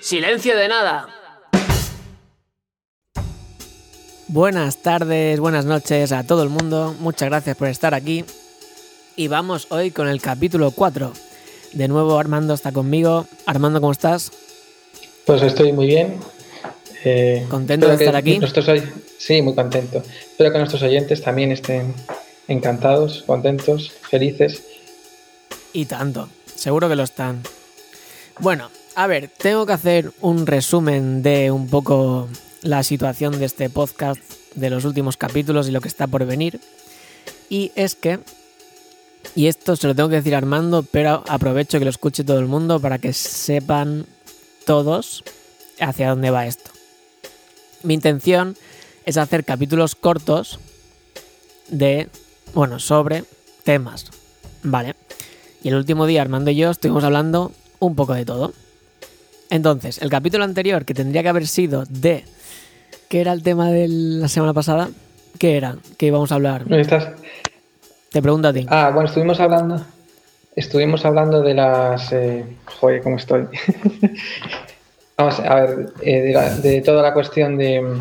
Silencio de nada. Buenas tardes, buenas noches a todo el mundo. Muchas gracias por estar aquí. Y vamos hoy con el capítulo 4. De nuevo Armando está conmigo. Armando, ¿cómo estás? Pues estoy muy bien. Eh, ¿Contento de estar aquí? Sí, muy contento. Espero que nuestros oyentes también estén encantados, contentos, felices. Y tanto, seguro que lo están. Bueno, a ver, tengo que hacer un resumen de un poco la situación de este podcast, de los últimos capítulos y lo que está por venir. Y es que, y esto se lo tengo que decir a Armando, pero aprovecho que lo escuche todo el mundo para que sepan todos hacia dónde va esto. Mi intención es hacer capítulos cortos de, bueno, sobre temas, ¿vale? Y el último día Armando y yo estuvimos hablando un poco de todo. Entonces, el capítulo anterior, que tendría que haber sido de. ¿Qué era el tema de la semana pasada? ¿Qué era? ¿Qué íbamos a hablar? estás? Te pregunto a ti. Ah, bueno, estuvimos hablando. Estuvimos hablando de las. Eh, joder, ¿cómo estoy? Vamos a ver, eh, de, toda la cuestión de.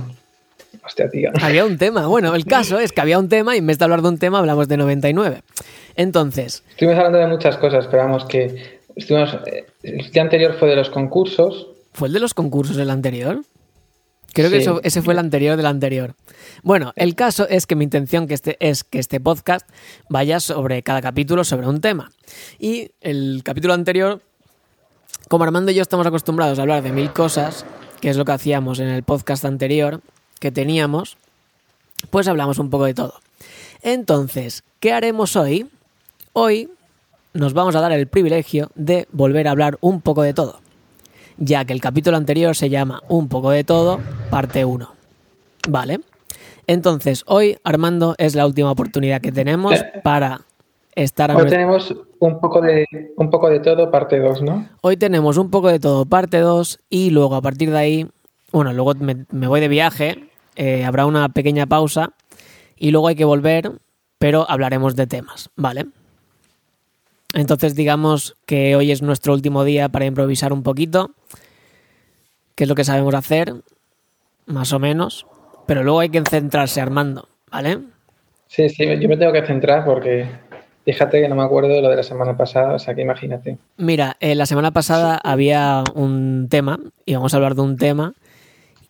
Hostia, tío. Había un tema. Bueno, el caso es que había un tema y en vez de hablar de un tema hablamos de 99. Entonces. Estuvimos hablando de muchas cosas, pero vamos que Estuvimos, eh, el día anterior fue de los concursos. ¿Fue el de los concursos el anterior? Creo que ese fue el anterior del anterior. Bueno, el caso es que mi intención que este, es que este podcast vaya sobre cada capítulo sobre un tema. Y el capítulo anterior, como Armando y yo estamos acostumbrados a hablar de mil cosas, que es lo que hacíamos en el podcast anterior que teníamos, pues hablamos un poco de todo. Entonces, ¿qué haremos hoy? Hoy nos vamos a dar el privilegio de volver a hablar un poco de todo, ya que el capítulo anterior se llama Un poco de todo, parte 1. ¿Vale? Entonces, hoy, Armando, es la última oportunidad que tenemos para estar a Hoy tenemos un poco, de, un poco de todo, parte 2, ¿no? Hoy tenemos un poco de todo, parte 2, y luego a partir de ahí, bueno, luego me, voy de viaje, eh, habrá una pequeña pausa, y luego hay que volver, pero hablaremos de temas, ¿vale? Entonces digamos que hoy es nuestro último día para improvisar un poquito, que es lo que sabemos hacer, más o menos, pero luego hay que centrarse Armando, ¿vale? Sí, sí, yo me tengo que centrar porque fíjate que no me acuerdo de lo de la semana pasada, o sea que imagínate. Mira, eh, la semana pasada había un tema, íbamos a hablar de un tema,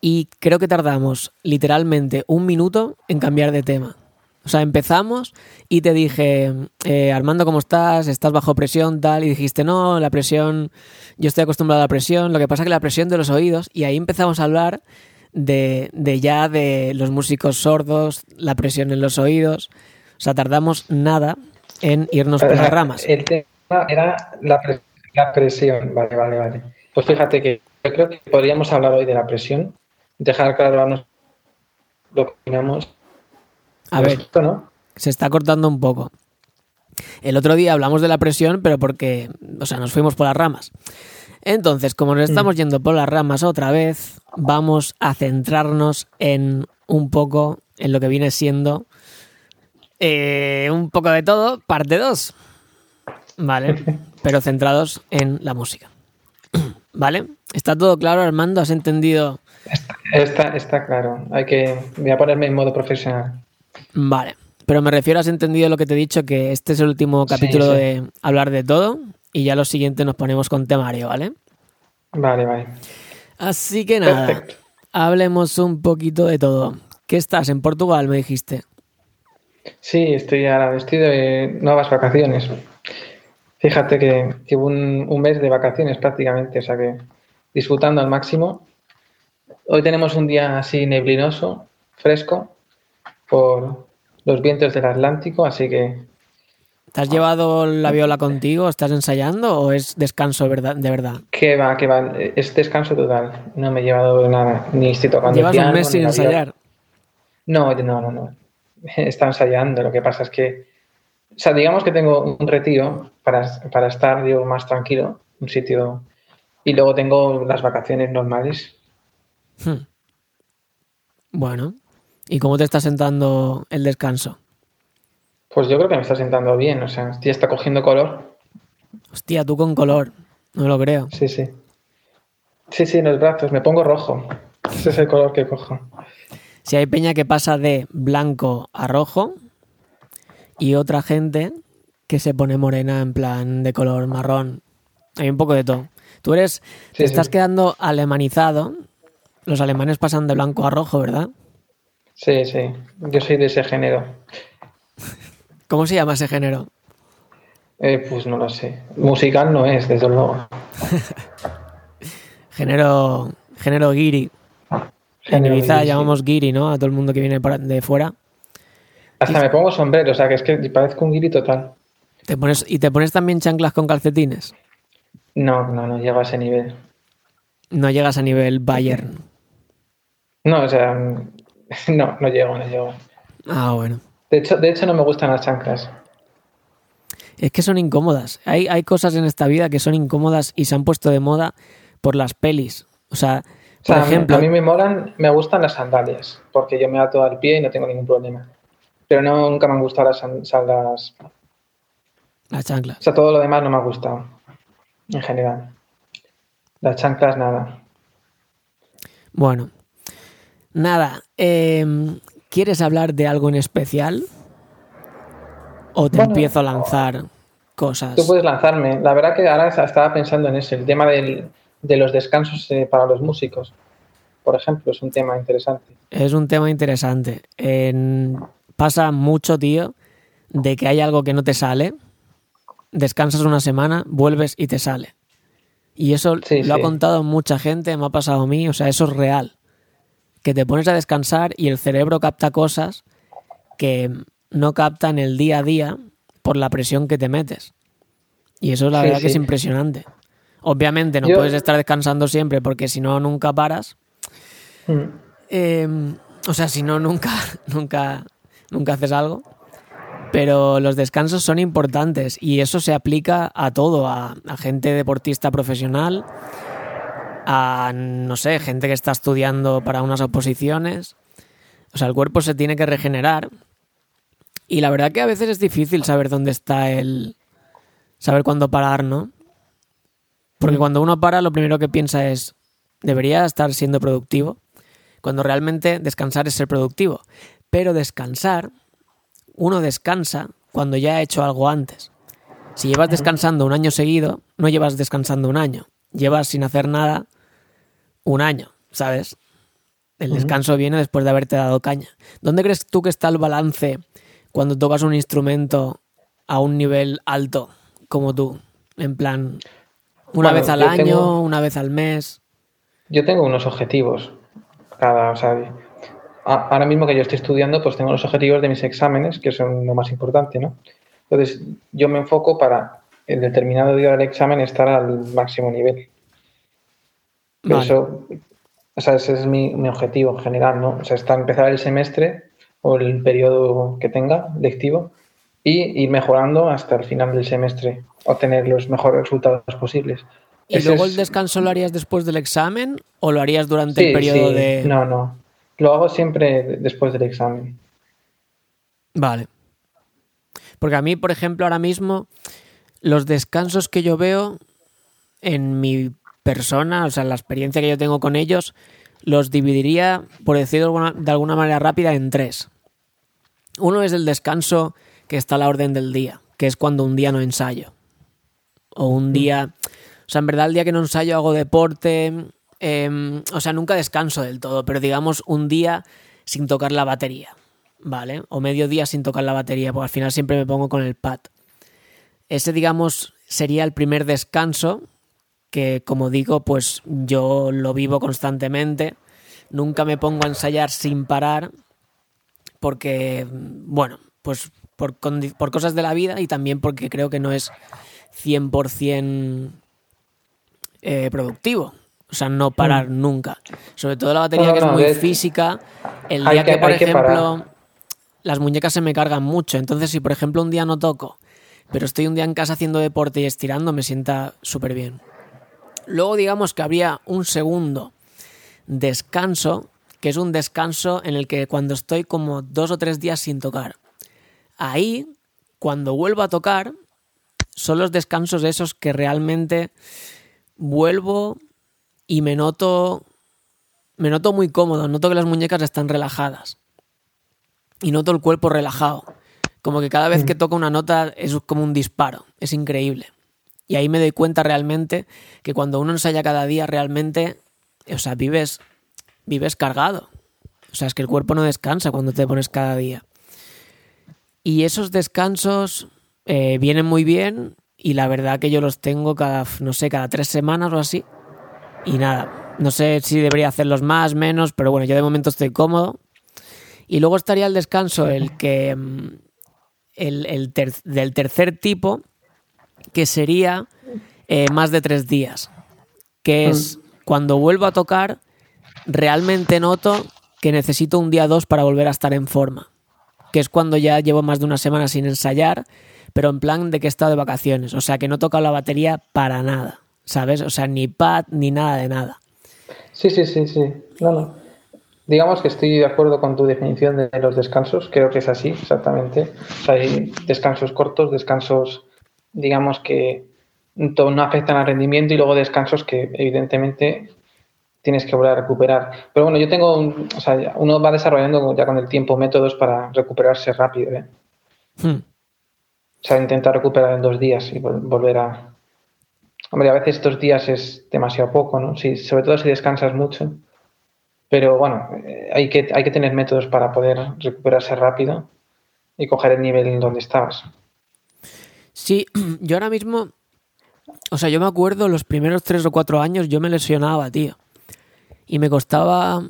y creo que tardamos literalmente un minuto en cambiar de tema. O sea, empezamos y te dije, eh, Armando, ¿cómo estás? ¿Estás bajo presión? Tal. Y dijiste, no, la presión, yo estoy acostumbrado a la presión. Lo que pasa es que la presión de los oídos. Y ahí empezamos a hablar de, de ya de los músicos sordos, la presión en los oídos. O sea, tardamos nada en irnos por las ramas. El tema era la, presión. Vale, vale, vale. Pues fíjate que yo creo que podríamos hablar hoy de la presión, dejar claro lo que opinamos a ver, se está cortando un poco. El otro día hablamos de la presión, pero porque, o sea, nos fuimos por las ramas. Entonces, como nos estamos mm. yendo por las ramas otra vez, vamos a centrarnos en un poco en lo que viene siendo eh, un poco de todo, parte 2. ¿Vale? Pero centrados en la música. ¿Vale? ¿Está todo claro, Armando? ¿Has entendido? Está, está claro. Hay que. Voy a ponerme en modo profesional. Vale. Pero me refiero, has entendido lo que te he dicho, que este es el último capítulo de hablar de todo y ya lo siguiente nos ponemos con temario, ¿vale? Vale, vale. Así que nada, hablemos un poquito de todo. ¿Qué estás? ¿En Portugal, me dijiste? Sí, estoy ahora vestido de nuevas vacaciones. Fíjate que llevo un, un mes de vacaciones prácticamente, o sea que disfrutando al máximo. Hoy tenemos un día así neblinoso, fresco, por los vientos del Atlántico, así que... ¿Te has llevado la viola contigo? ¿Estás ensayando o es descanso verdad, de verdad? Que va, que va, es descanso total. No me he llevado nada, ni estoy tocando ¿Llevas un mes sin ensayar? No, no, no, no. Está ensayando, lo que pasa es que... O sea, digamos que tengo un retiro para, para estar digo, más tranquilo, un sitio... Y luego tengo las vacaciones normales. Hmm. Bueno, ¿y cómo te está sentando el descanso? Pues yo creo que me está sentando bien, o sea, ya está cogiendo color. Hostia, tú con color, no lo creo. Sí, sí. Sí, sí, en los brazos, me pongo rojo. Ese es el color que cojo. Si hay peña que pasa de blanco a rojo y otra gente que se pone morena en plan de color marrón. Hay un poco de todo. Tú eres, Sí, te estás sí. quedando alemanizado. Los alemanes pasan de blanco a rojo, ¿verdad? Sí, sí, yo soy de ese género. ¿Cómo se llama ese género? Eh, pues no lo sé. Musical no es, desde luego. Género, género guiri. En Ibiza sí. llamamos guiri, ¿no? A todo el mundo que viene de fuera. Hasta me pongo sombrero, o sea, que es que parezco un guiri total. Te pones, ¿Y te pones también chanclas con calcetines? No, no, no llego a ese nivel. No llegas a nivel Bayern. No, o sea, no, no llego, no llego. Ah, bueno. De hecho, de hecho no me gustan las chanclas. Es que son incómodas. Hay, hay cosas en esta vida que son incómodas y se han puesto de moda por las pelis. O sea, O sea, a mí- ejemplo, a mí me molan, me gustan las sandalias, porque yo me ato al pie y no tengo ningún problema. Pero no, nunca me han gustado las, san- san- las- O las chanclas. sea, todo lo demás no me ha gustado, en general. Las chanclas, nada. Bueno, nada. em, ¿Quieres hablar de algo en especial? ¿O te Bueno, empiezo a lanzar cosas? Tú puedes lanzarme. La verdad que ahora estaba pensando en eso, el tema del- de los descansos eh, para los músicos, por ejemplo, es un tema interesante. Es un tema interesante. En- Pasa mucho, tío, de que hay algo que no te sale, descansas una semana, vuelves y te sale. Y eso Sí, lo ha contado mucha gente, me ha pasado a mí, o sea, eso es real. Que te pones a descansar y el cerebro capta cosas que no capta en el día a día por la presión que te metes. Y eso la Sí, verdad que es impresionante. Obviamente no Yo- puedes estar descansando siempre porque si no nunca paras, Mm. eh, o sea, si no, nunca, nunca, nunca haces algo. Pero los descansos son importantes y eso se aplica a todo, a, a gente deportista profesional, a, no sé, gente que está estudiando para unas oposiciones. O sea, el cuerpo se tiene que regenerar y la verdad que a veces es difícil saber dónde está el... saber cuándo parar, ¿no? Porque cuando uno para, lo primero que piensa es, debería estar siendo productivo, cuando realmente descansar es ser productivo. Pero descansar, uno descansa cuando ya ha hecho algo antes. Si llevas descansando un año seguido, no llevas descansando un año, llevas sin hacer nada un año, ¿sabes? El descanso viene después de haberte dado caña. ¿Dónde crees tú que está el balance cuando tocas un instrumento a un nivel alto como tú? En plan, una Bueno, vez al año, tengo- una vez al mes. Yo tengo unos objetivos. Cada, o sea, a- ahora mismo que yo estoy estudiando, pues tengo los objetivos de mis exámenes, que son lo más importante, ¿no? Entonces, yo me enfoco para el determinado día del examen estar al máximo nivel. Pero Vale. eso, o sea, ese es mi, mi objetivo en general, ¿no? O sea, está empezar el semestre o el periodo que tenga lectivo y ir mejorando hasta el final del semestre, obtener los mejores resultados posibles. ¿Y Ese luego el descanso lo harías después del examen o lo harías durante el periodo sí. de...? No, no. Lo hago siempre de- después del examen. Vale. Porque a mí, por ejemplo, ahora mismo, los descansos que yo veo en mi persona, o sea, la experiencia que yo tengo con ellos, los dividiría, por decirlo de alguna manera rápida, en tres. Uno es el descanso que está a la orden del día, que es cuando un día no ensayo. O un día... O sea, en verdad el día que no ensayo hago deporte, em, o sea, nunca descanso del todo, pero digamos un día sin tocar la batería, ¿vale? O medio día sin tocar la batería, porque al final siempre me pongo con el pad. Ese, digamos, sería el primer descanso que, como digo, pues yo lo vivo constantemente. Nunca me pongo a ensayar sin parar porque, bueno, pues por, cosas de la vida y también porque creo que no es 100% eh, productivo. O sea, no parar nunca. Sobre todo la batería No, no, que es muy de- física. El día que, que- por que ejemplo, las muñecas se me cargan mucho. Entonces, si por ejemplo un día no toco, pero estoy un día en casa haciendo deporte y estirando, me sienta súper bien. Luego digamos que habría un segundo descanso que es un descanso en el que cuando estoy como dos o tres días sin tocar. Ahí, cuando vuelvo a tocar, son los descansos esos que realmente vuelvo y me noto me noto muy cómodo, noto que las muñecas están relajadas y noto el cuerpo relajado. Como que cada vez que toco una nota es como un disparo, es increíble. Y ahí me doy cuenta realmente que cuando uno ensaya cada día realmente, o sea, vives, vives cargado. O sea, es que el cuerpo no descansa cuando te pones cada día. Y esos descansos eh, vienen muy bien y la verdad que yo los tengo cada, no sé, cada tres semanas o así. Y nada, no sé si debería hacerlos más, menos, pero bueno, yo de momento estoy cómodo. Y luego estaría el descanso, el que. Mm, el, del tercer tipo, que sería eh, más de tres días. Que es cuando vuelvo a tocar, realmente noto que necesito un día dos para volver a estar en forma. Que es cuando ya llevo más de una semana sin ensayar, pero en plan de que he estado de vacaciones. O sea que no he tocado la batería para nada. ¿Sabes? O sea, ni pad ni nada de nada. Sí, sí, sí, sí. No, no. Digamos que estoy de acuerdo con tu definición de los descansos, creo que es así, exactamente. hay descansos cortos, descansos, digamos que no afectan al rendimiento y luego descansos que evidentemente tienes que volver a recuperar. Pero bueno, yo tengo, un, o sea, uno va desarrollando ya con el tiempo métodos para recuperarse rápido. ¿eh? Hmm. O sea, intentar recuperar en dos días y volver a... Hombre, a veces dos días es demasiado poco, ¿no? Si, sobre todo si descansas mucho. Pero bueno, eh, hay que, hay que tener métodos para poder recuperarse rápido y coger el nivel en donde estabas. Sí, yo ahora mismo, o sea, yo me acuerdo los primeros tres o cuatro años yo me lesionaba, tío. Y me costaba...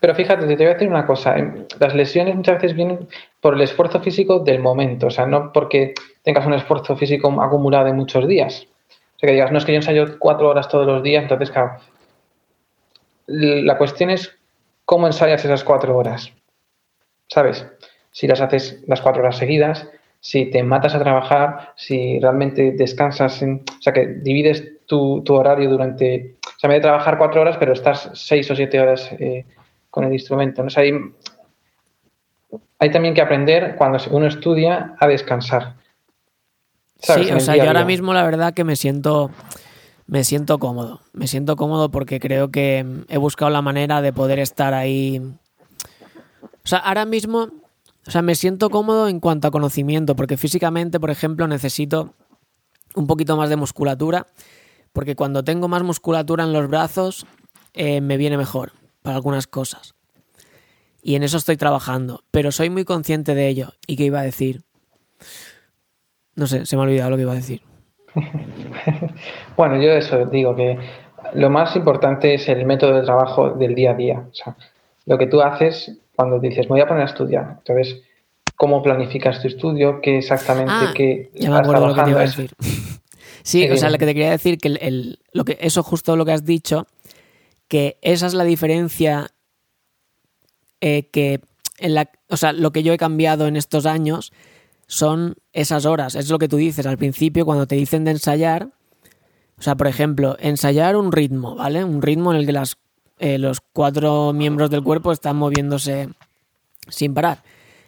Pero fíjate, te voy a decir una cosa. Eh, las lesiones muchas veces vienen por el esfuerzo físico del momento, o sea, no porque tengas un esfuerzo físico acumulado de muchos días. O sea, que digas, no es que yo ensayo cuatro horas todos los días, entonces, claro, la cuestión es cómo ensayas esas cuatro horas. ¿Sabes? Si las haces las cuatro horas seguidas, si te matas a trabajar, si realmente descansas, o sea, que divides tu, horario durante, sea, me de trabajar cuatro horas, pero estás seis o siete horas eh, con el instrumento. ¿no? hay, hay, también que aprender cuando uno estudia a descansar. Sí, o sea, yo ahora mismo la verdad que me siento me siento cómodo. Me siento cómodo porque creo que he buscado la manera de poder estar ahí. O sea, ahora mismo, o sea, me siento cómodo en cuanto a conocimiento, porque físicamente, por ejemplo, necesito un poquito más de musculatura, porque cuando tengo más musculatura en los brazos, eh, me viene mejor para algunas cosas. Y en eso estoy trabajando, pero soy muy consciente de ello. ¿Y qué iba a decir? No sé, se me ha olvidado lo que iba a decir. bueno, yo eso digo que lo más importante es el método de trabajo del día a día. O sea, lo que tú haces cuando dices, me voy a poner a estudiar. Entonces, ¿cómo planificas tu estudio? ¿Qué exactamente ah, qué ya me acuerdo lo que te iba a decir. sí, o sea, lo que te quería decir, que el, lo que, eso justo lo que has dicho, que esa es la diferencia eh, que en la, o sea, lo que yo he cambiado en estos años son esas horas. Es lo que tú dices al principio cuando te dicen de ensayar. O sea, por ejemplo, ensayar un ritmo, ¿vale? Un ritmo en el que las, eh, los cuatro miembros del cuerpo están moviéndose sin parar.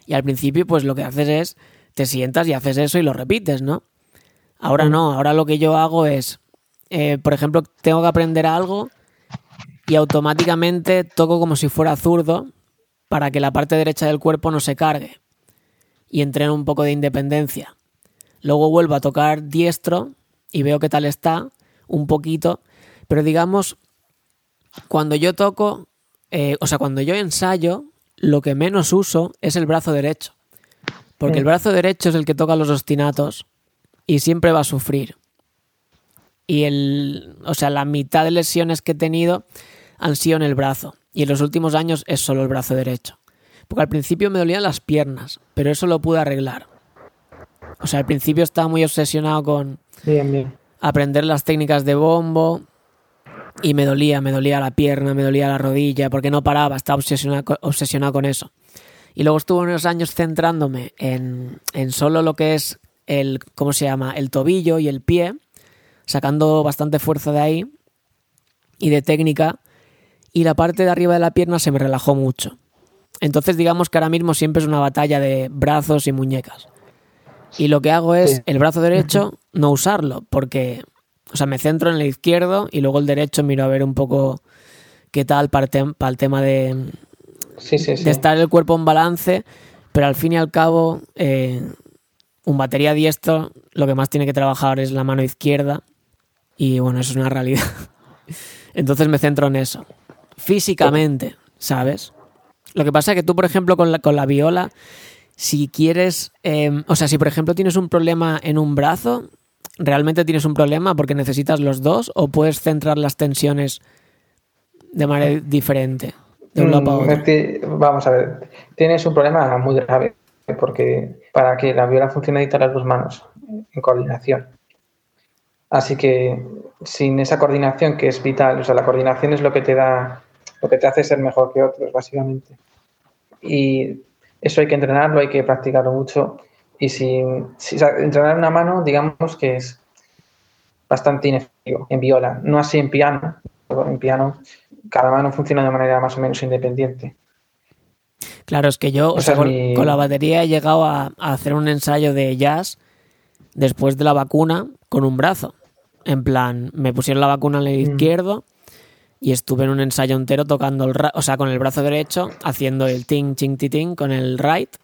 Y al principio, pues lo que haces es, te sientas y haces eso y lo repites, ¿no? Ahora no, ahora lo que yo hago es, eh, por ejemplo, tengo que aprender algo y automáticamente toco como si fuera zurdo para que la parte derecha del cuerpo no se cargue y entreno un poco de independencia. Luego vuelvo a tocar diestro y veo qué tal está, un poquito, pero digamos, cuando yo toco, eh, o sea, cuando yo ensayo, lo que menos uso es el brazo derecho. Porque el brazo derecho es el que toca los ostinatos y siempre va a sufrir. Y el, o sea, la mitad de lesiones que he tenido han sido en el brazo. Y en los últimos años es solo el brazo derecho. Porque al principio me dolían las piernas, pero eso lo pude arreglar. O sea, al principio estaba muy obsesionado con aprender las técnicas de bombo y me dolía, me dolía la pierna, me dolía la rodilla, porque no paraba, estaba obsesionado, obsesionado con eso. Y luego estuve unos años centrándome en, en solo lo que es el, ¿cómo se llama? El tobillo y el pie, sacando bastante fuerza de ahí y de técnica y la parte de arriba de la pierna se me relajó mucho. Entonces digamos que ahora mismo siempre es una batalla de brazos y muñecas. Y lo que hago es el brazo derecho no usarlo, porque, o sea, me centro en el izquierdo y luego el derecho miro a ver un poco qué tal para el tema de, de estar el cuerpo en balance, pero al fin y al cabo, eh, un batería diestro lo que más tiene que trabajar es la mano izquierda y bueno, eso es una realidad. Entonces me centro en eso. Físicamente, ¿sabes? Lo que pasa es que tú, por ejemplo, con la, con la viola, si quieres, em, o sea, si por ejemplo tienes un problema en un brazo, ¿realmente tienes un problema porque necesitas los dos o puedes centrar las tensiones de manera diferente? De un lado mm, Vamos a ver, tienes un problema muy grave porque para que la viola funcione necesitas las dos manos en coordinación. Así que sin esa coordinación que es vital, o sea, la coordinación es lo que te da, lo que te hace ser mejor que otros, básicamente. Y eso hay que entrenarlo, hay que practicarlo mucho. Y si, entrenar una mano, digamos que es bastante inefectivo en viola, no así en piano. En piano, cada mano funciona de manera más o menos independiente. Claro, es que yo con, la batería he llegado a, hacer un ensayo de jazz después de la vacuna con un brazo. En plan, me pusieron la vacuna en el mm. izquierdo y estuve en un ensayo entero tocando el, o sea, con el brazo derecho, haciendo el ting, ching, ti, ting con el right.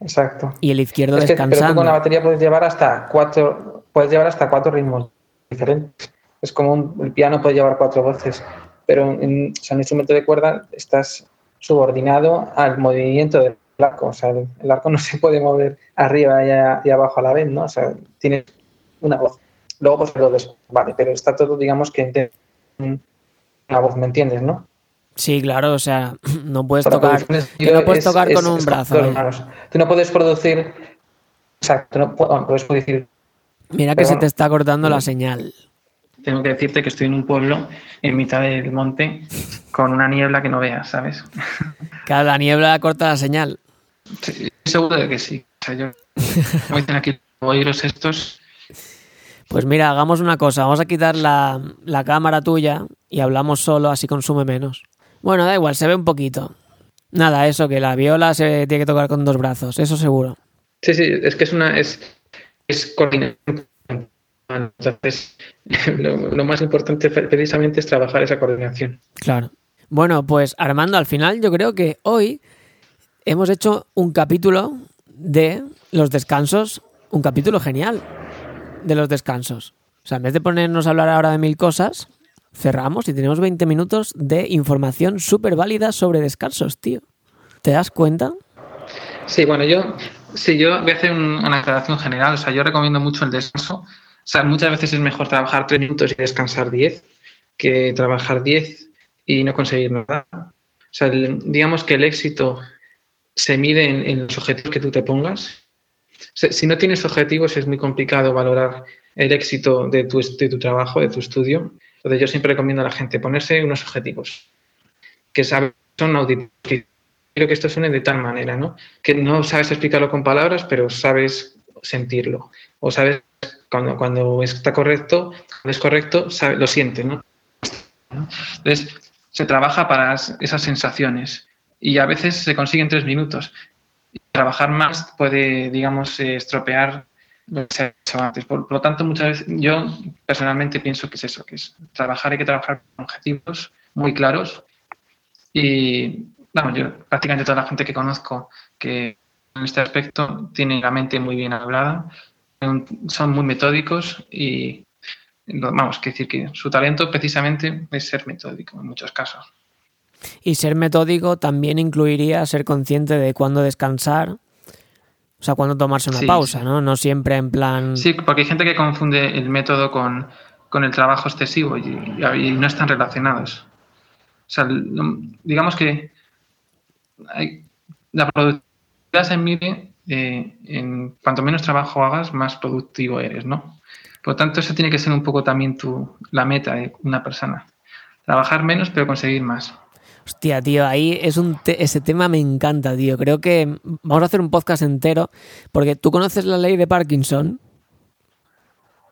Exacto. Y el izquierdo descansando. pero con la batería puedes llevar hasta cuatro, puedes llevar hasta cuatro ritmos diferentes. Es como un, el piano puede llevar cuatro voces, pero en, o un instrumento de cuerda estás subordinado al movimiento del arco. O sea, el, arco no se puede mover arriba y, abajo a la vez, ¿no? O sea, tiene una voz. Luego, pues lo des, vale, pero está todo, digamos, que una voz, ¿me entiendes, no? Sí, claro, o sea, no puedes tocar, no puedes tocar con un brazo. Tú no puedes producir, exacto, no puedes producir. Mira que se te está cortando la señal tengo que decirte que estoy en un pueblo en mitad del monte con una niebla que no veas, ¿sabes? Claro, la niebla corta la señal. Sí, seguro de que sí. O sea, yo voy a aquí oíros estos. Pues mira, hagamos una cosa. Vamos a quitar la, la cámara tuya y hablamos solo, así consume menos. Bueno, da igual, se ve un poquito. Nada, eso, que la viola se tiene que tocar con dos brazos, eso seguro. Sí, sí, es que es una. Es, es coordinación entonces, lo, más importante precisamente es trabajar esa coordinación. Claro. Bueno, pues Armando, al final yo creo que hoy hemos hecho un capítulo de los descansos, un capítulo genial de los descansos. O sea, en vez de ponernos a hablar ahora de mil cosas, cerramos y tenemos 20 minutos de información súper válida sobre descansos, tío. ¿Te das cuenta? Sí, bueno, yo, sí, yo voy a hacer una aclaración general. O sea, yo recomiendo mucho el descanso sea, muchas veces es mejor trabajar tres minutos y descansar diez que trabajar diez y no conseguir nada. O sea, digamos que el éxito se mide en, los objetivos que tú te pongas. si no tienes objetivos es muy complicado valorar el éxito de tu, de tu trabajo, de tu estudio. Entonces yo siempre recomiendo a la gente ponerse unos objetivos que saben, son auditivos. Quiero que esto suene de tal manera, ¿no? Que no sabes explicarlo con palabras, pero sabes sentirlo. O sabes cuando, cuando está correcto, cuando es correcto, lo siente, ¿no? Entonces, se trabaja para esas sensaciones y a veces se consiguen tres minutos. trabajar más puede, digamos, eh, estropear lo que se ha hecho antes. Por, lo tanto, muchas veces yo personalmente pienso que es eso, que es trabajar, hay que trabajar con objetivos muy claros y, vamos, yo prácticamente toda la gente que conozco que en este aspecto tiene la mente muy bien hablada son muy metódicos y vamos, que decir que su talento precisamente es ser metódico en muchos casos. Y ser metódico también incluiría ser consciente de cuándo descansar, o sea, cuándo tomarse una pausa, ¿no? No siempre en plan... Sí, porque hay gente que confunde el método con, el trabajo excesivo y, no están relacionados. O sea, digamos que hay, la productividad se mide eh, en cuanto menos trabajo hagas, más productivo eres, ¿no? Por lo tanto, eso tiene que ser un poco también tu, la meta de una persona. Trabajar menos, pero conseguir más. Hostia, tío, ahí es un ese tema me encanta, tío. Creo que vamos a hacer un podcast entero, porque tú conoces la ley de Parkinson.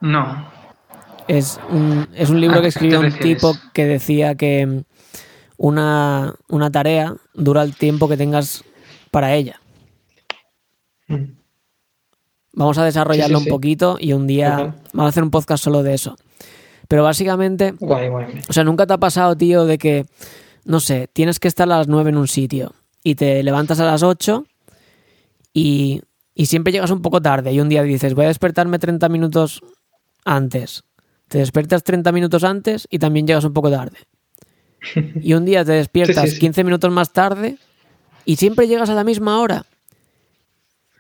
No. Es un, es un libro que escribió un tipo que decía que una, una tarea dura el tiempo que tengas para ella. Mm. Vamos a desarrollarlo Sí, sí, un poquito y un día Ujú. vamos a hacer un podcast solo de eso. Pero básicamente, Guay, guay. o sea, nunca te ha pasado, tío, de que, no sé, tienes que estar a las 9 en un sitio y te levantas a las 8 y, y siempre llegas un poco tarde y un día dices, voy a despertarme 30 minutos antes. Te despiertas 30 minutos antes y también llegas un poco tarde. Y un día te despiertas Sí, sí, sí. 15 minutos más tarde y siempre llegas a la misma hora.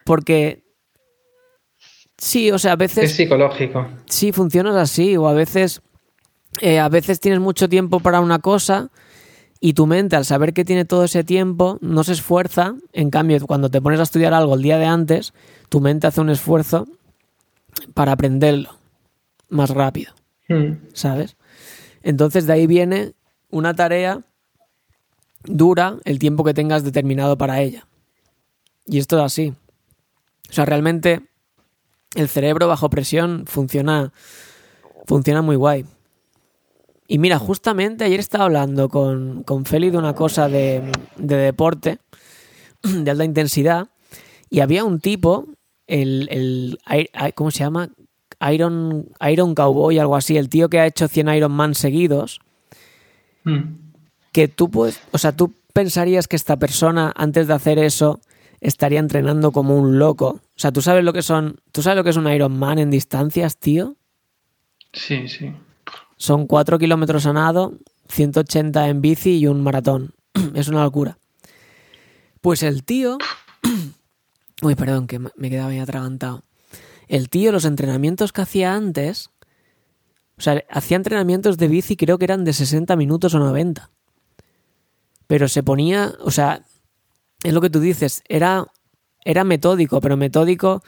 Porque... Sí, o sea, a veces Es psicológico. sí funcionas así o a veces eh, a veces tienes mucho tiempo para una cosa y tu mente al saber que tiene todo ese tiempo no se esfuerza en cambio cuando te pones a estudiar algo el día de antes tu mente hace un esfuerzo para aprenderlo más rápido Mm. ¿sabes? Entonces de ahí viene una tarea dura el tiempo que tengas determinado para ella. Y esto es así. O sea, realmente el cerebro bajo presión funciona, funciona muy guay. Y mira, justamente ayer estaba hablando con, con Feli de una cosa de, de deporte, de alta intensidad, y había un tipo, el, el ¿cómo se llama? Iron, Iron Cowboy, algo así, el tío que ha hecho 100 Iron Man seguidos, Mm. que tú puedes, o sea, tú pensarías que esta persona antes de hacer eso estaría entrenando como un loco. O sea, tú sabes lo que son, tú sabes lo que es un Iron Man en distancias, tío. Sí, sí. Son 4 kilómetros a nado, 180 en bici y un maratón. es una locura. Pues el tío. Uy, perdón, que me quedaba ahí atragantado. El tío, los entrenamientos que hacía antes. O sea, hacía entrenamientos de bici, creo que eran de 60 minutos o 90. Pero se ponía. O sea, es lo que tú dices, era, era metódico, pero metódico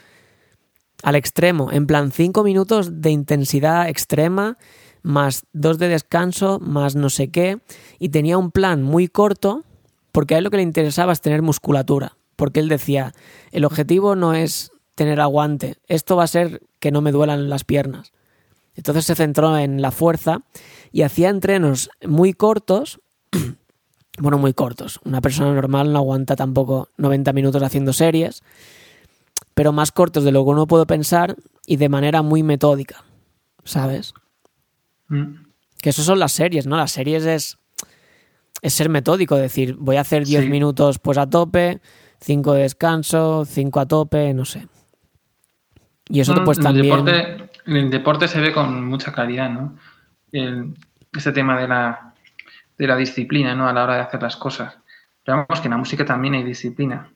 al extremo. En plan, 5 minutos de intensidad extrema, más dos de descanso, más no sé qué. Y tenía un plan muy corto, porque a él lo que le interesaba es tener musculatura. Porque él decía, el objetivo no es tener aguante, esto va a ser que no me duelan las piernas. Entonces se centró en la fuerza y hacía entrenos muy cortos, bueno, muy cortos. Una persona normal no aguanta tampoco 90 minutos haciendo series, pero más cortos de lo que uno puede pensar y de manera muy metódica, ¿sabes? Mm. Que eso son las series, ¿no? Las series es, es ser metódico, decir, voy a hacer 10 Sí. minutos pues a tope, 5 de descanso, 5 a tope, no sé. Y eso No, pues en también... El deporte, en el deporte se ve con mucha claridad, ¿no? El- este tema de la, de la disciplina, ¿no? A la hora de hacer las cosas. Pero vamos, que en la música también hay disciplina.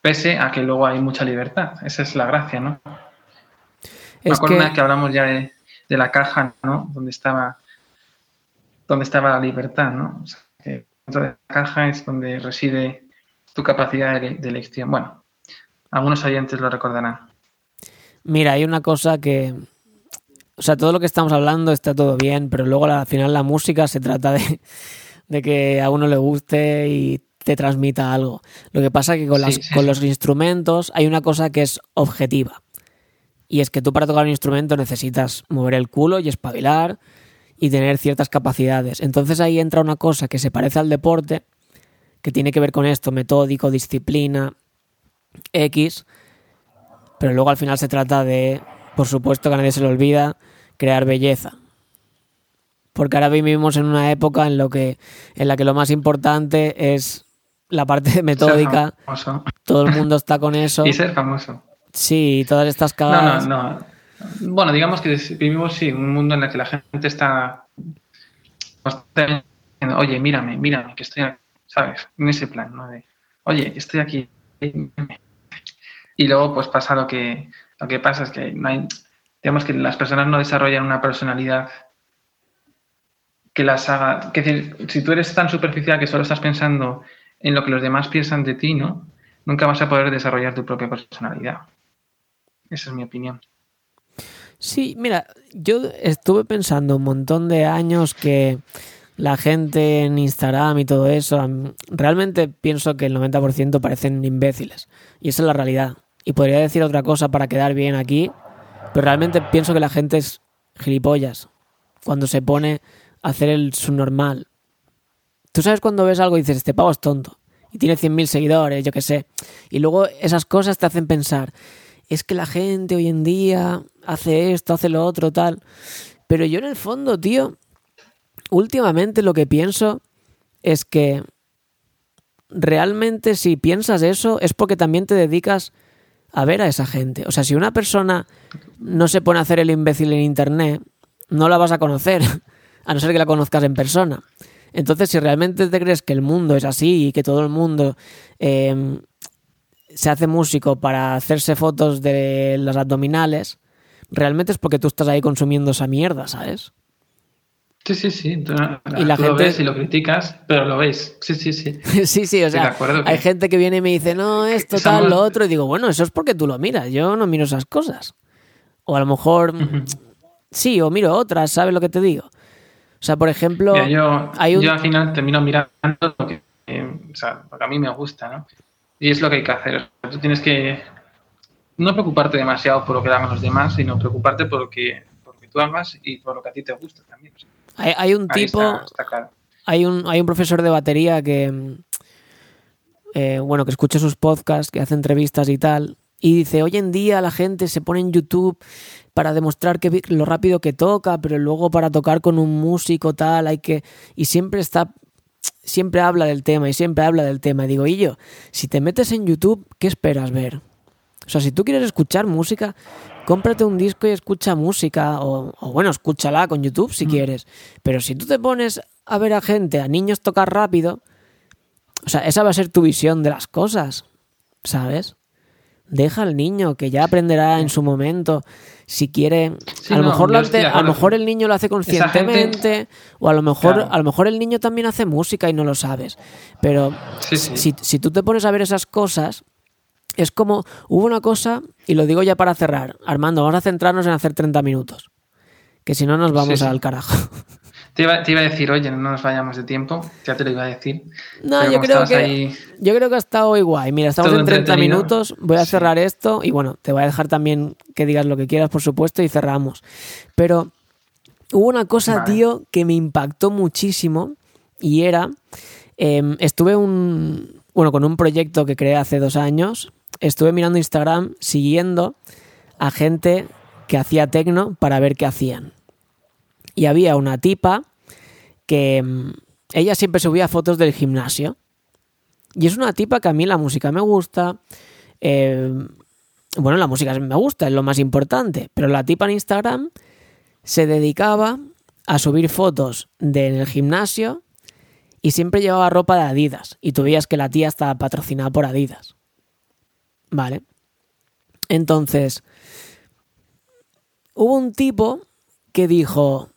Pese a que luego hay mucha libertad. Esa es la gracia, ¿no? Me es acuerdo que, una vez que hablamos ya de, de la caja, ¿no? Donde estaba, donde estaba la libertad, ¿no? O sea, que dentro de la caja es donde reside tu capacidad de, de elección. Bueno, algunos oyentes lo recordarán. Mira, hay una cosa que... O sea, todo lo que estamos hablando está todo bien, pero luego al final la música se trata de, de que a uno le guste y te transmita algo. Lo que pasa es que con, las, sí, con los instrumentos hay una cosa que es objetiva. Y es que tú para tocar un instrumento necesitas mover el culo y espabilar y tener ciertas capacidades. Entonces ahí entra una cosa que se parece al deporte, que tiene que ver con esto, metódico, disciplina, X, pero luego al final se trata de, por supuesto que a nadie se le olvida, crear belleza. Porque ahora vivimos en una época en, lo que, en la que lo más importante es la parte metódica, todo el mundo está con eso. Y ser famoso. Sí, todas estas No, cagadas. no, no. Bueno, digamos que vivimos sí, un mundo en el que la gente está constantemente diciendo, oye, mírame, mírame, que estoy aquí, ¿sabes? En ese plan, ¿no? De, oye, estoy aquí. mírame". Y luego, pues pasa lo que, lo que pasa es que no hay, digamos que las personas no desarrollan una personalidad que las haga. Que decir, si tú eres tan superficial que solo estás pensando en lo que los demás piensan de ti, ¿no? Nunca vas a poder desarrollar tu propia personalidad. Esa es mi opinión. Sí, mira, yo estuve pensando un montón de años que la gente en Instagram y todo eso, realmente pienso que el 90% parecen imbéciles. Y esa es la realidad. Y podría decir otra cosa para quedar bien aquí, pero realmente pienso que la gente es gilipollas cuando se pone a hacer el subnormal. tú sabes cuando ves algo y dices, este pavo es tonto y tiene 100.000 seguidores, yo qué sé. Y luego esas cosas te hacen pensar, es que la gente hoy en día hace esto, hace lo otro, tal. Pero yo en el fondo, tío, últimamente lo que pienso es que realmente si piensas eso es porque también te dedicas a ver a esa gente. O sea, si una persona no se pone a hacer el imbécil en internet, no la vas a conocer, a no ser que la conozcas en persona. Entonces, si realmente te crees que el mundo es así y que todo el mundo em, se hace músico para hacerse fotos de las abdominales, realmente es porque tú estás ahí consumiendo esa mierda, ¿sabes? Sí, sí, sí. Tú, y la gente... lo ves y lo criticas, pero lo ves. Sí, sí, sí. sí, sí, o sea, hay gente que viene y me dice, no, esto, tal, lo otro, y digo, bueno, eso es porque tú lo miras, yo no miro esas cosas. O a lo mejor, sí, o miro otras, ¿sabes lo que te digo? O sea, por ejemplo, yo, yo al final termino mirando lo que, eh, o sea, lo que a mí me gusta, ¿no? Y es lo que hay que hacer. tú tienes que no preocuparte demasiado por lo que hagan los demás, sino preocuparte por lo que, por lo que tú hagas y por lo que a ti te gusta también. Hay, un tipo, hay, un, hay un profesor de batería que, eh, bueno, que escucha sus podcasts, que hace entrevistas y tal, y dice, hoy en día la gente se pone en YouTube para demostrar que lo rápido que toca, pero luego para tocar con un músico tal hay que... Y siempre está... Siempre habla del tema y siempre habla del tema. Y digo, y yo, si te metes en YouTube, ¿qué esperas ver? O sea, si tú quieres escuchar música, cómprate un disco y escucha música, o, bueno, escúchala con YouTube si mm. quieres. Pero si tú te pones a ver a gente, a niños tocar rápido, o sea, esa va a ser tu visión de las cosas, ¿sabes? Deja al niño, que ya aprenderá en su momento. Si quiere, a, lo mejor a lo mejor el niño lo hace conscientemente, o a lo mejor, a lo mejor el niño también hace música y no lo sabes. Pero Si, si tú te pones a ver esas cosas, es como, hubo una cosa, y lo digo ya para cerrar, Armando, vamos a centrarnos en hacer 30 minutos, que si no nos vamos al carajo. Te iba, a decir, oye, no nos vayamos de tiempo, ya te lo iba a decir. No, yo creo, que, yo creo que ha estado igual. Mira, estamos en 30 minutos, voy a cerrar esto y bueno, te voy a dejar también que digas lo que quieras, por supuesto, y cerramos. Pero hubo una cosa, tío, que me impactó muchísimo y era, em, estuve un, bueno, con un proyecto que creé hace dos años estuve mirando Instagram siguiendo a gente que hacía tecno para ver qué hacían. Y había una tipa que mm, ella siempre subía fotos del gimnasio. Y es una tipa que a mí la música me gusta. Eh, bueno, la música me gusta, es lo más importante. Pero la tipa en Instagram se dedicaba a subir fotos del gimnasio y siempre llevaba ropa de Adidas. Y tú veías que la tía estaba patrocinada por Adidas. Vale. Entonces, hubo un tipo que dijo,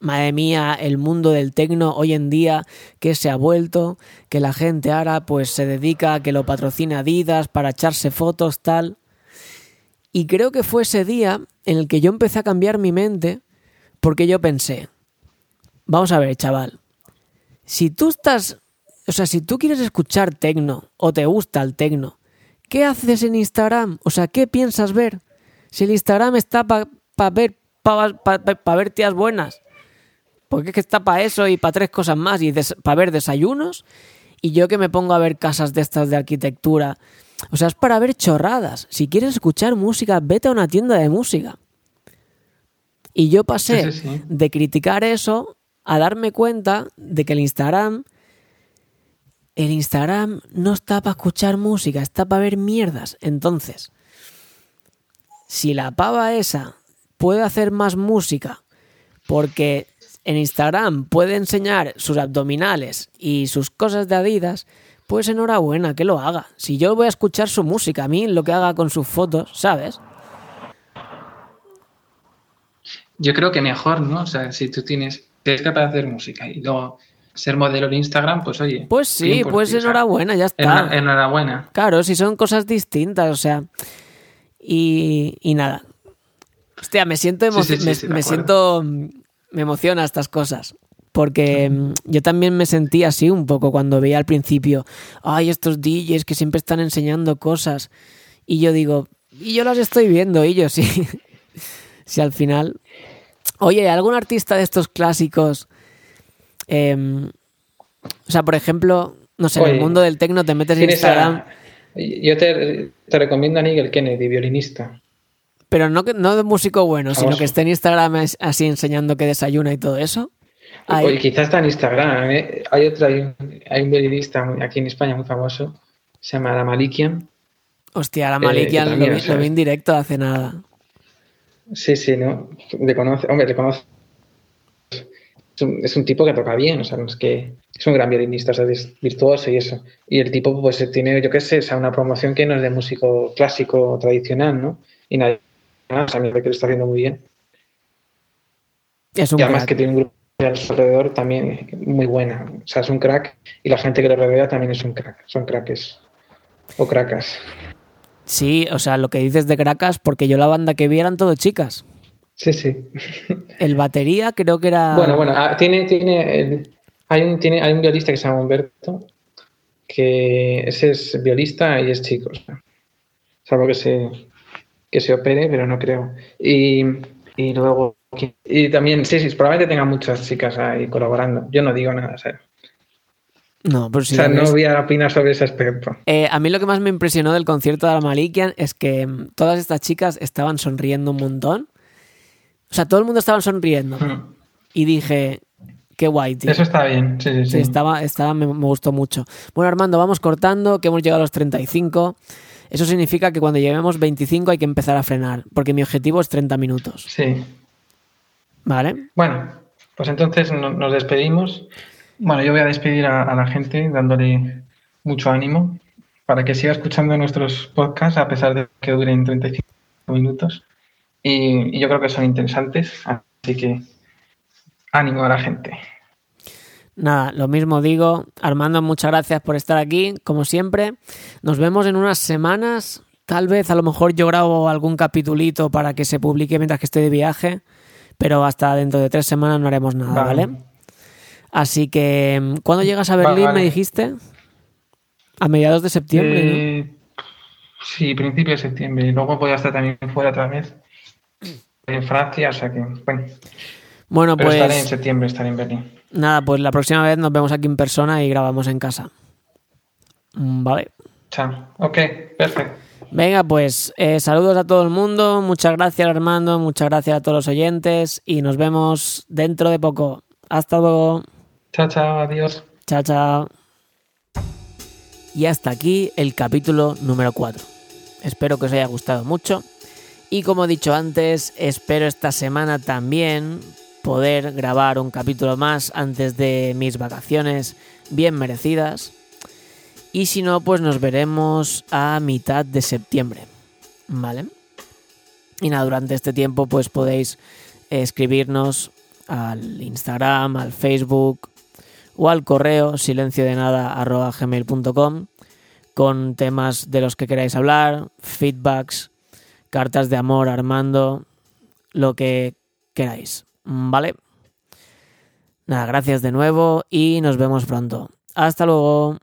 madre mía, el mundo del tecno hoy en día que se ha vuelto, que la gente ahora pues se dedica a que lo patrocine Adidas para echarse fotos, tal. Y creo que fue ese día en el que yo empecé a cambiar mi mente porque yo pensé, vamos a ver, chaval, si tú estás, o sea, si tú quieres escuchar tecno o te gusta el tecno, ¿Qué haces en Instagram? O sea, ¿qué piensas ver? Si el Instagram está para ver, para ver tías buenas. Porque es que está para eso y para tres cosas más. Y para ver desayunos. Y yo que me pongo a ver casas de estas de arquitectura. O sea, es para ver chorradas. Si quieres escuchar música, vete a una tienda de música. Y yo pasé de criticar eso a darme cuenta de que el Instagram el Instagram no está para escuchar música, está para ver mierdas. Entonces, si la pava esa puede hacer más música porque en Instagram puede enseñar sus abdominales y sus cosas de Adidas, pues enhorabuena, que lo haga. Si yo voy a escuchar su música, a mí lo que haga con sus fotos, ¿sabes? Yo creo que mejor, ¿no? O sea, si tú tienes, eres capaz de hacer música y luego ser modelo en Instagram, pues oye. Pues sí, pues enhorabuena, ya está. Enhorabuena. Claro, si son cosas distintas, o sea. Y, y nada. Hostia, me siento, me, siento, me emociona estas cosas. Porque mm, yo también me sentí así un poco cuando veía al principio, ay, estos DJs que siempre están enseñando cosas. Y yo digo, y yo las estoy viendo, y yo sí. si al final. Oye, ¿algún artista de estos clásicos Em, O sea, por ejemplo, no sé, en el mundo del tecno te metes en Instagram, a- yo te, te recomiendo a Nigel Kennedy, violinista. pero no, no de músico bueno, sino Famoso. que esté en Instagram así enseñando que desayuna y todo eso. Ahí. Oye, quizás está en Instagram. ¿eh? Hay otro, hay un, hay un violinista aquí en España muy famoso, se llama La Malikian. Hostia, la eh, vi, lo vi en directo hace nada. Sí, sí, ¿no? Le conoce, hombre, le conoce. Es un, es un tipo que toca bien, o sea, no es que es un gran violinista, o sea, es virtuoso y eso. Y el tipo, pues tiene, yo qué sé, o sea, una promoción que no es de músico clásico tradicional, ¿no? Y nadie más, a mí me parece que lo está haciendo muy bien. Es un Y además crack. que tiene un grupo a su alrededor también muy buena. O sea, es un crack y la gente que lo rodea también es un crack. Son craques. O cracas. Sí, o sea, lo que dices de Cracas, porque yo la banda que vi eran todo chicas. Sí, sí. El batería creo que era... Bueno, bueno, ah, tiene, tiene, el- hay, un, tiene, hay un violista que se llama Humberto, que ese es violista y es chico. O sea, salvo que se, que se opere, pero no creo. Y, y luego, y también, sí, sí, probablemente tenga muchas chicas ahí colaborando. Yo no digo nada, o sea, No, pero sí. o sea, no voy a opinar sobre ese aspecto. Eh, a mí lo que más me impresionó del concierto de la Malikian es que mm, todas estas chicas estaban sonriendo un montón. O sea, todo el mundo estaba sonriendo. Y dije, qué guay, tío. Eso está bien, sí, sí, Sí, sí. estaba, estaba, me, me gustó mucho. Bueno, Armando, vamos cortando, que hemos llegado a los 35. Eso significa que cuando lleguemos 25 hay que empezar a frenar, porque mi objetivo es 30 minutos. Sí. ¿Vale? Bueno, pues entonces no- nos despedimos. Bueno, yo voy a despedir a, a la gente dándole mucho ánimo para que siga escuchando nuestros podcasts a pesar de que duren 35 minutos. Y, y yo creo que son interesantes, así que ánimo a la gente. Nada, lo mismo digo. Armando, muchas gracias por estar aquí, como siempre. Nos vemos en unas semanas. Tal vez, a lo mejor yo grabo algún capitulito para que se publique mientras que estoy de viaje, pero hasta dentro de tres semanas no haremos nada, ¿vale? Vale. Así que, ¿cuándo llegas a Berlín, vale. me dijiste? A mediados de septiembre, ¿no? Eh, sí, principio de septiembre. Y luego voy a estar también fuera otra vez. En Francia, o sea que, bueno. Bueno, Pero pues estaré en septiembre, estaré en Berlín. nada, pues la próxima vez nos vemos aquí en persona y grabamos en casa. Mm, Vale. Chao. Ok, perfecto. Venga, pues eh, saludos a todo el mundo, muchas gracias Armando, muchas gracias a todos los oyentes y nos vemos dentro de poco. Hasta luego. Chao, chao, adiós. Chao, chao. Y hasta aquí el capítulo número 4. Espero que os haya gustado mucho. Y como he dicho antes, espero esta semana también poder grabar un capítulo más antes de mis vacaciones bien merecidas. Y si no, pues nos veremos a mitad de septiembre. ¿Vale? Y nada, durante este tiempo pues podéis escribirnos al Instagram, al Facebook, o al correo silencio de nada con temas de los que queráis hablar, feedbacks, cartas de amor, Armando, lo que queráis. ¿Vale? Nada, gracias de nuevo y nos vemos pronto. Hasta luego.